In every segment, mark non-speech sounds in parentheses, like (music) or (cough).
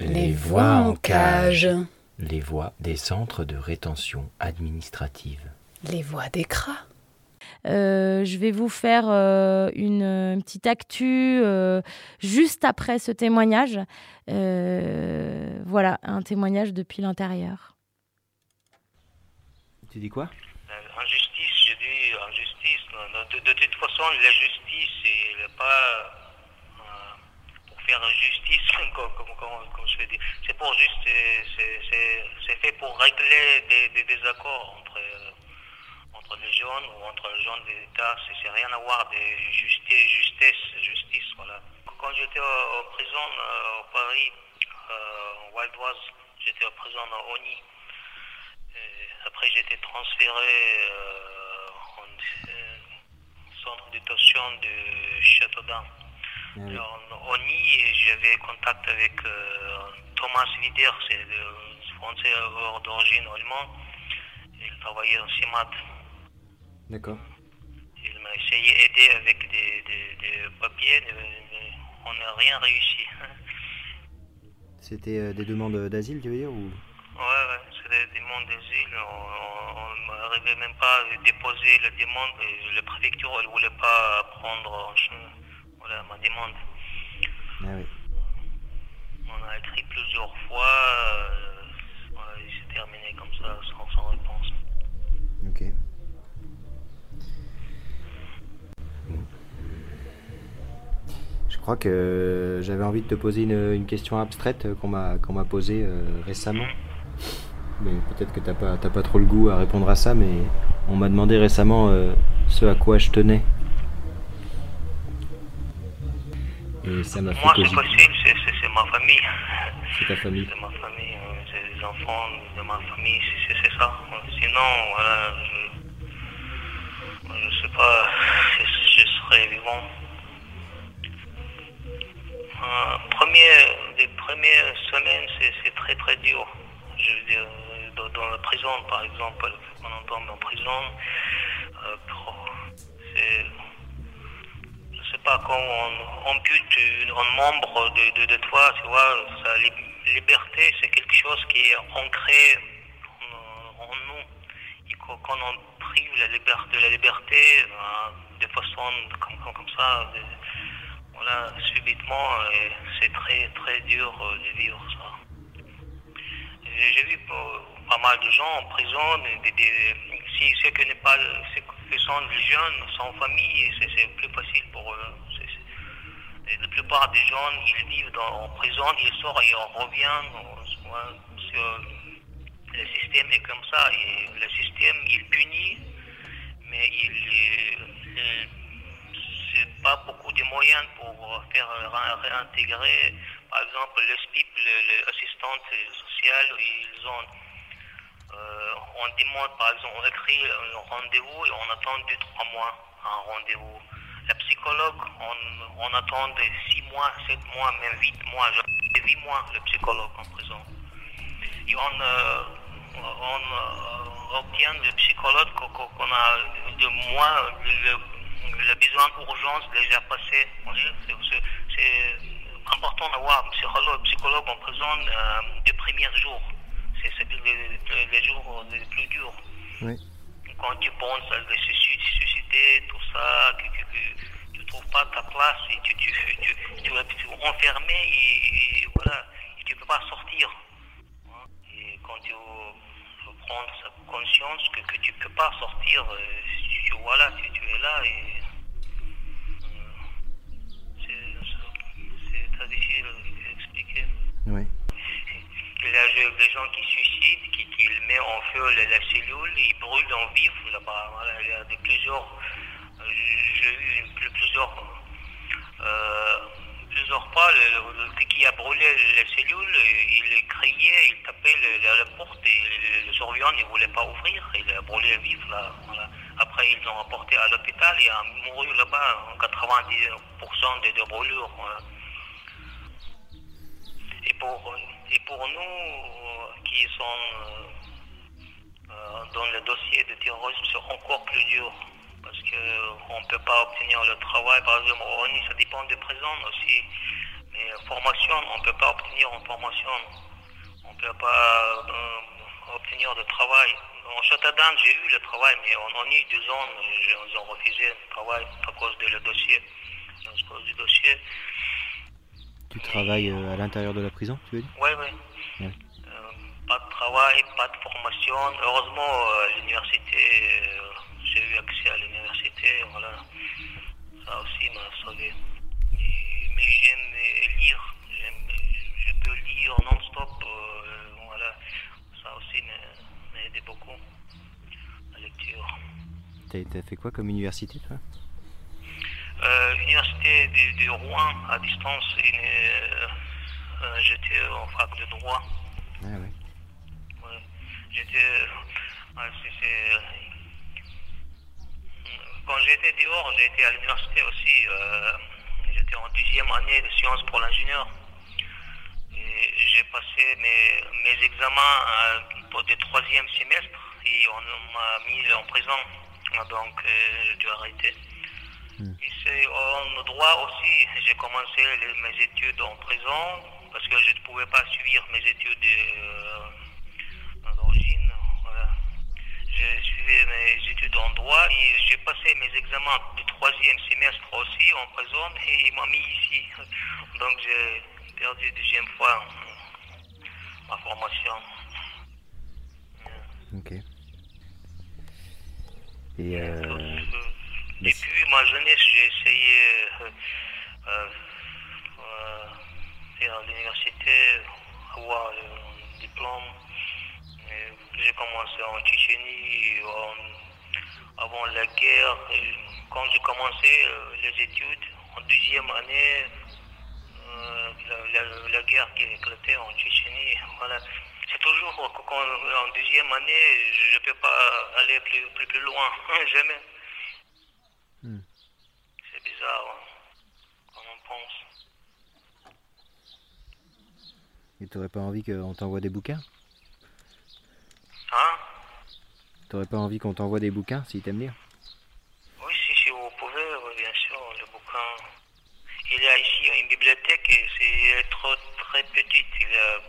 Les voix en cage. Les voix des centres de rétention administrative. Les voix des cras. Euh, je vais vous faire euh, une, une petite actu euh, juste après ce témoignage. Euh, voilà, un témoignage depuis l'intérieur. Tu dis quoi? En justice, je dis en justice. De, de- de toute façon, la justice, c'est pas euh, pour faire justice, (laughs) comme, comme, comme- comme je dis. C'est pour juste, c'est- fait pour régler des, des désaccords entre, euh, entre les jeunes ou entre les jeunes de l'État. C'est c'est rien à voir de justice, justesse, justice, voilà. Quand j'étais en prison euh, au Paris, euh, Waldoise, j'étais en prison à Oni. Et après, j'ai été transféré euh, en euh, centre de détention de Châteaudun. Alors, en ONI, j'avais contact avec euh, Thomas Wider, c'est le français d'origine allemand. Il travaillait en CIMAT. D'accord. Il m'a essayé d'aider avec des, des- des papiers, mais- on n'a rien réussi. (laughs) C'était euh, des demandes d'asile, tu veux dire ou... Ouais, ouais, c'est des demandes d'asile. On n'arrivait même pas à déposer la demande. Et la préfecture, elle ne voulait pas prendre voilà, ma demande. Ah oui. On a écrit plusieurs fois. euh, crois que j'avais envie de te poser une, une question abstraite qu'on m'a qu'on m'a posée euh, récemment. Mais peut-être que t'as pas t'as pas trop le goût à répondre à ça, mais on m'a demandé récemment euh, ce à quoi je tenais. Et ça m'a fait Moi, c'est possible, c'est- ma famille. C'est ta famille. C'est ma famille, euh, c'est les enfants de ma famille, c'est- ça. Sinon, voilà, je, je sais pas si je serais vivant. Euh, les premières semaines, c'est très très dur. Je veux dire, euh, dans, la prison, par exemple, quand on tombe en prison, euh, c'est je sais pas, quand on ampute un membre de, de, de toi, tu vois, sa li- liberté, c'est quelque chose qui est ancré en, nous. Quand, on prive la de la liberté euh, de façon comme, comme, ça, voilà, subitement, euh, c'est très très dur euh, de vivre ça. J'ai vu pas mal de gens en prison, si ceux qui n'est pas, ceux qui sont jeunes, sans famille, c'est plus facile pour eux. La plupart des gens, ils vivent dans, en prison, ils sortent et on revient. le système est comme ça. Et le système, il punit, mais il, il- pas beaucoup de moyens pour faire ré- réintégrer. Par exemple, le SPIP, l'assistante sociale, ils ont euh, on demande, par exemple, on écrit un rendez-vous et on attend 2-3 mois un rendez-vous. La psychologue, on, on attend 6 mois, 7 mois, même 8 mois, 8 mois le psychologue en prison. Et on, euh, euh, obtient le psychologue qu'on a de mois, le, le besoin d'urgence déjà passé. C'est important d'avoir un psychologue, psychologue en prison euh, des premiers jours. C'est les, les- jours les plus durs. Oui. Quand tu penses à se su- susciter, tout ça, que, que, que tu ne trouves pas ta place et tu, tu, tu, es enfermé et, et voilà, et tu ne peux pas sortir. Et quand tu sa conscience que, que tu ne peux pas sortir, euh, tu, voilà, tu, tu es là et difficile d'expliquer. Oui. Il y a je- des gens qui suicident, qui, qui mettent en feu la, la cellule, ils brûlent en vif là-bas. Voilà, il y a des plusieurs. J'ai eu plusieurs. euh, plusieurs fois, le, qui a brûlé la cellule, il criait, il tapait le- la, la porte et le, surveillant ne voulait pas ouvrir. Il a brûlé vif là. Voilà. Après, ils l'ont rapporté à l'hôpital et a mouru là-bas, 90% de, de brûlures. Voilà. Pour, nous, euh, qui sont dans le dossier de terrorisme, c'est encore plus dur parce qu'on ne peut pas obtenir le travail. Par exemple, ça dépend des présents aussi. Mais formation, on ne peut pas obtenir une formation. On ne peut pas euh, obtenir de travail. En Châteaudan, j'ai eu le travail, mais on, a eu deux ans, ils ont refusé le travail à cause de le dossier. À cause du dossier. Tu travailles euh, à l'intérieur de la prison, tu veux dire Oui, oui. Euh, pas de travail, pas de formation. Heureusement, l'université j'ai eu accès à l'université, voilà. Ça aussi m'a sauvé. mais j'aime lire, je peux lire non-stop, euh, voilà. Ça aussi m'a aidé beaucoup, la lecture. T'as fait quoi comme université, toi? Euh, Université de, Rouen, à distance. Euh, j'étais en fac de droit. Ah ouais. J'étais. Quand j'étais dehors, été à l'université aussi. Euh, j'étais en deuxième année de sciences pour l'ingénieur. J'ai passé mes, mes examens euh, pour des troisième semestre et on m'a mis en prison. Donc euh, j'ai dû arrêter. Hmm. Ici, en droit aussi, j'ai commencé mes études en prison parce que je ne pouvais pas suivre mes études d'origine j'ai suivi mes études en droit et j'ai passé mes examens du troisième semestre aussi en prison et ils m'ont mis ici. (laughs) Donc j'ai perdu deuxième fois ma formation. Ok. Et euh... Depuis ma jeunesse, j'ai essayé euh, euh, euh faire l'université, avoir un diplôme. J'ai commencé en Tchétchénie avant la guerre. quand j'ai commencé euh, les études, en deuxième année, euh, la, guerre qui a éclaté en Tchétchénie, voilà. C'est toujours en deuxième année, je ne peux pas aller plus, plus loin, (laughs) jamais. Bizarre, hein, quand on pense. Et tu n'aurais pas envie qu'on t'envoie des bouquins? Hein? T'aurais pas envie qu'on t'envoie des bouquins si t'aimes lire Oui, si, vous pouvez, bien sûr, le bouquin. Il y a ici une bibliothèque et c'est trop très petite. Il y a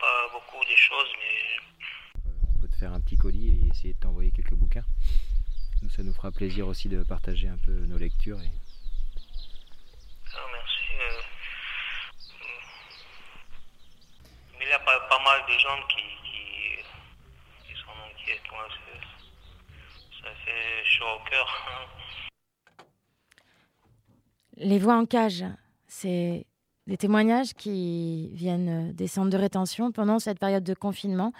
pas, beaucoup de choses, mais. On peut te faire un petit colis et essayer de t'envoyer quelques bouquins. Nous, ça nous fera plaisir aussi de partager un peu nos lectures. Et... Ah, merci. Euh, mais il y a pas, pas mal de gens qui, ça fait chaud au cœur. (laughs) Les voix en cage, c'est des témoignages qui viennent des centres de rétention pendant cette période de confinement.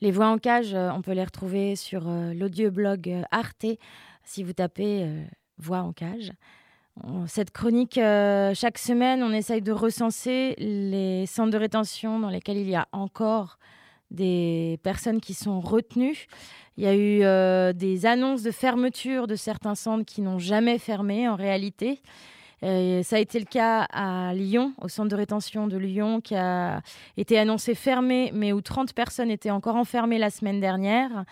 Les voix en cage, on peut les retrouver sur euh, l'audioblog Arte si vous tapez euh, voix en cage. Cette chronique, euh, chaque semaine, on essaye de recenser les centres de rétention dans lesquels il y a encore des personnes qui sont retenues. Il y a eu euh, des annonces de fermeture de certains centres qui n'ont jamais fermé en réalité. ça a été le cas à Lyon, au centre de rétention de Lyon, qui a été annoncé fermé, mais où 30 personnes étaient encore enfermées la semaine dernière.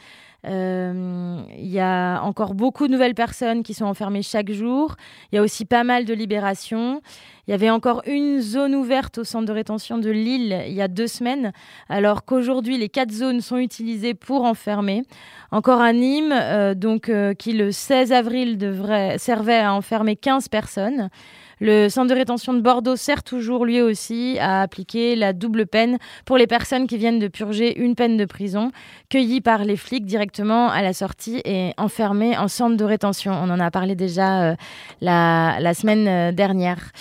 Euh, il y a encore beaucoup de nouvelles personnes qui sont enfermées chaque jour. Il y a aussi pas mal de libérations. Il y avait encore une zone ouverte au centre de rétention de Lille il y a deux semaines, alors qu'aujourd'hui les quatre zones sont utilisées pour enfermer. Encore à Nîmes, euh, donc, euh, qui le 16 avril devrait, servait à enfermer 15 personnes. Le centre de rétention de Bordeaux sert toujours lui aussi à appliquer la double peine pour les personnes qui viennent de purger une peine de prison, cueillies par les flics directement à la sortie et enfermées en centre de rétention. On en a parlé déjà euh, la, semaine euh, dernière.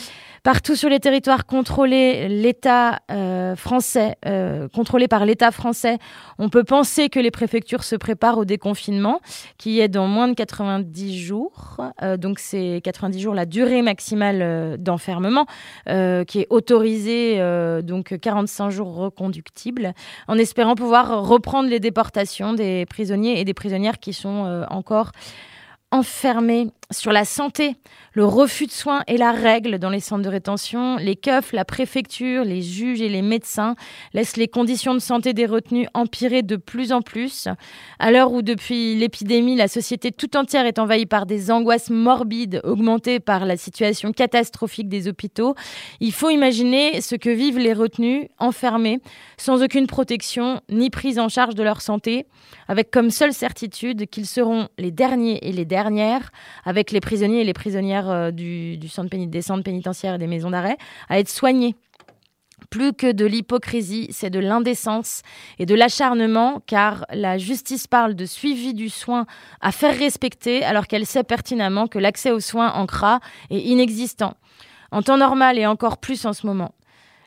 Partout sur les territoires contrôlés, l'État euh, français, euh, par l'État français, on peut penser que les préfectures se préparent au déconfinement, qui est dans moins de 90 jours. Euh, donc c'est 90 jours la durée maximale d'enfermement, qui est autorisée, donc 45 jours reconductibles, en espérant pouvoir reprendre les déportations des prisonniers et des prisonnières qui sont encore enfermés sur la santé, le refus de soins et la règle dans les centres de rétention, les keufs, la préfecture, les juges et les médecins laissent les conditions de santé des retenus empirer de plus en plus. À l'heure où depuis l'épidémie, la société tout entière est envahie par des angoisses morbides augmentées par la situation catastrophique des hôpitaux, il faut imaginer ce que vivent les retenus enfermés sans aucune protection ni prise en charge de leur santé, avec comme seule certitude qu'ils seront les derniers et les dernières, avec les prisonniers et les prisonnières euh, du, centre des centres pénitentiaires et des maisons d'arrêt, à être soignés. Plus que de l'hypocrisie, c'est de l'indécence et de l'acharnement, car la justice parle de suivi du soin à faire respecter, alors qu'elle sait pertinemment que l'accès aux soins en CRA est inexistant. En temps normal et encore plus en ce moment.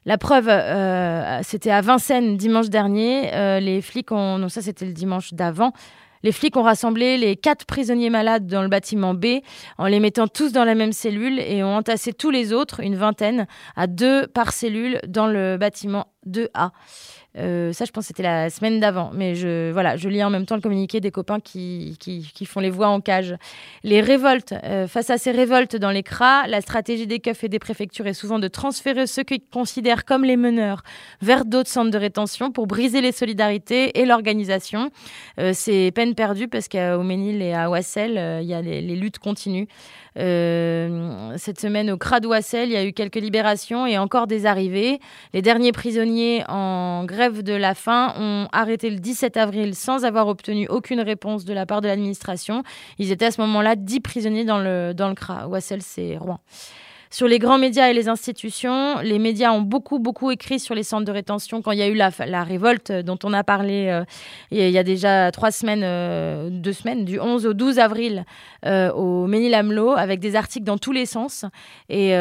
La preuve, euh, c'était à Vincennes dimanche dernier. Euh, les flics ont, non ça c'était le dimanche d'avant. Les flics ont rassemblé les quatre prisonniers malades dans le bâtiment B en les mettant tous dans la même cellule et ont entassé tous les autres, une vingtaine, à deux par cellule dans le bâtiment 2A. Euh, ça, je pense que c'était la semaine d'avant. Mais je, voilà, je lis en même temps le communiqué des copains qui, qui, font les voix en cage. Les révoltes. Euh, face à ces révoltes dans les CRA, la stratégie des keufs et des préfectures est souvent de transférer ceux qu'ils considèrent comme les meneurs vers d'autres centres de rétention pour briser les solidarités et l'organisation. Euh, c'est peine perdue parce qu'au Ménil et à Wassel, il y a les, luttes continuent. Euh, cette semaine au Cradouassel, il y a eu quelques libérations et encore des arrivées. Les derniers prisonniers en grève de la faim ont arrêté le 17 avril sans avoir obtenu aucune réponse de la part de l'administration. Ils étaient à ce moment-là 10 prisonniers dans le, dans le CRA. Wassel, c'est Rouen. Sur les grands médias et les institutions, les médias ont beaucoup, beaucoup écrit sur les centres de rétention quand il y a eu la, révolte dont on a parlé euh, il y a déjà trois semaines, euh, deux semaines, du 11 au 12 avril euh, au Ménil-Amelot, avec des articles dans tous les sens. Et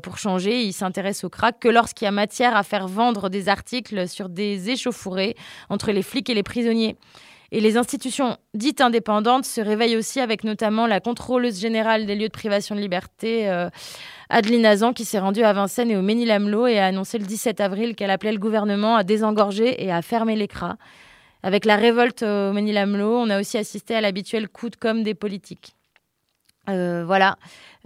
pour changer, ils s'intéressent au crack que lorsqu'il y a matière à faire vendre des articles sur des échauffourées entre les flics et les prisonniers. Et les institutions dites indépendantes se réveillent aussi avec notamment la contrôleuse générale des lieux de privation de liberté, euh, Adeline Azan, qui s'est rendue à Vincennes et au Ménil-Amelot et a annoncé le 17 avril qu'elle appelait le gouvernement à désengorger et à fermer l'écran. Avec la révolte au Ménil-Amelot, on a aussi assisté à l'habituel coup de com' des politiques. Euh, voilà.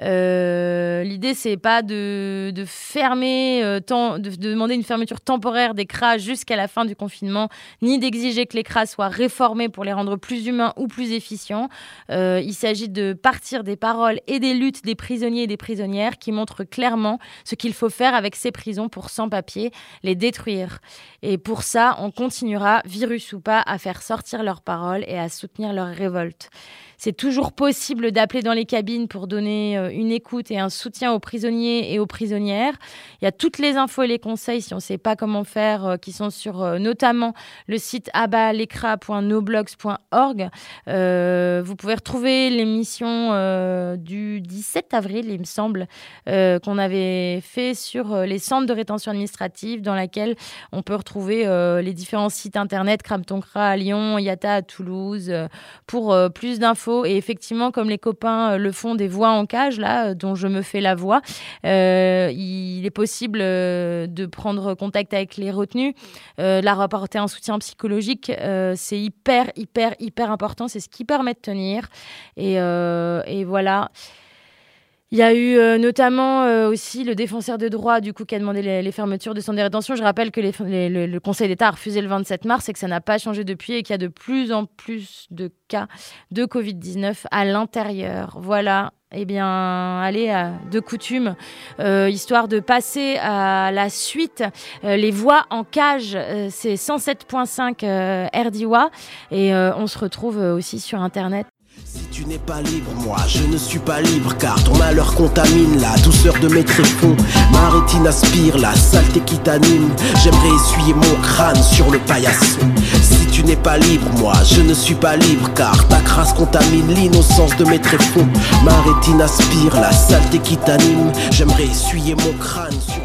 Euh, l'idée, c'est pas de, fermer, euh, de, demander une fermeture temporaire des CRA jusqu'à la fin du confinement, ni d'exiger que les CRA soient réformés pour les rendre plus humains ou plus efficients. il s'agit de partir des paroles et des luttes des prisonniers et des prisonnières qui montrent clairement ce qu'il faut faire avec ces prisons pour sans-papiers, les détruire. Et pour ça, on continuera, virus ou pas, à faire sortir leurs paroles et à soutenir leur révolte. C'est toujours possible d'appeler dans les cabines pour donner euh, une écoute et un soutien aux prisonniers et aux prisonnières. Il y a toutes les infos et les conseils, si on ne sait pas comment faire, euh, qui sont sur euh, notamment le site abalecra.noblogs.org. vous pouvez retrouver l'émission du 17 avril, il me semble, qu'on avait fait sur les centres de rétention administrative, dans laquelle on peut retrouver les différents sites internet, Cramtoncra à Lyon, Yata à Toulouse, pour plus d'infos et effectivement, comme les copains euh, le font des voix en cage, là, euh, dont je me fais la voix, euh, il est possible de prendre contact avec les retenus, leur apporter un soutien psychologique. c'est hyper, hyper, hyper important. C'est ce qui permet de tenir. Et, et voilà. Il y a eu euh, notamment euh, aussi le défenseur de droit du coup qui a demandé les, fermetures de centres de rétention. Je rappelle que le, Conseil d'État a refusé le 27 mars et que ça n'a pas changé depuis et qu'il y a de plus en plus de cas de Covid-19 à l'intérieur. Voilà. Eh bien, allez, de coutume, euh, histoire de passer à la suite, les voix en cage, c'est 107.5 RDIWA et on se retrouve aussi sur Internet si tu n'es pas libre, moi je ne suis pas libre car ton malheur contamine la douceur de mes tréfonds. Ma rétine aspire la saleté qui t'anime. J'aimerais essuyer mon crâne sur le paillasson. Si tu n'es pas libre, moi je ne suis pas libre car ta crasse contamine l'innocence de mes tréfonds. Ma rétine aspire la saleté qui t'anime. J'aimerais essuyer mon crâne sur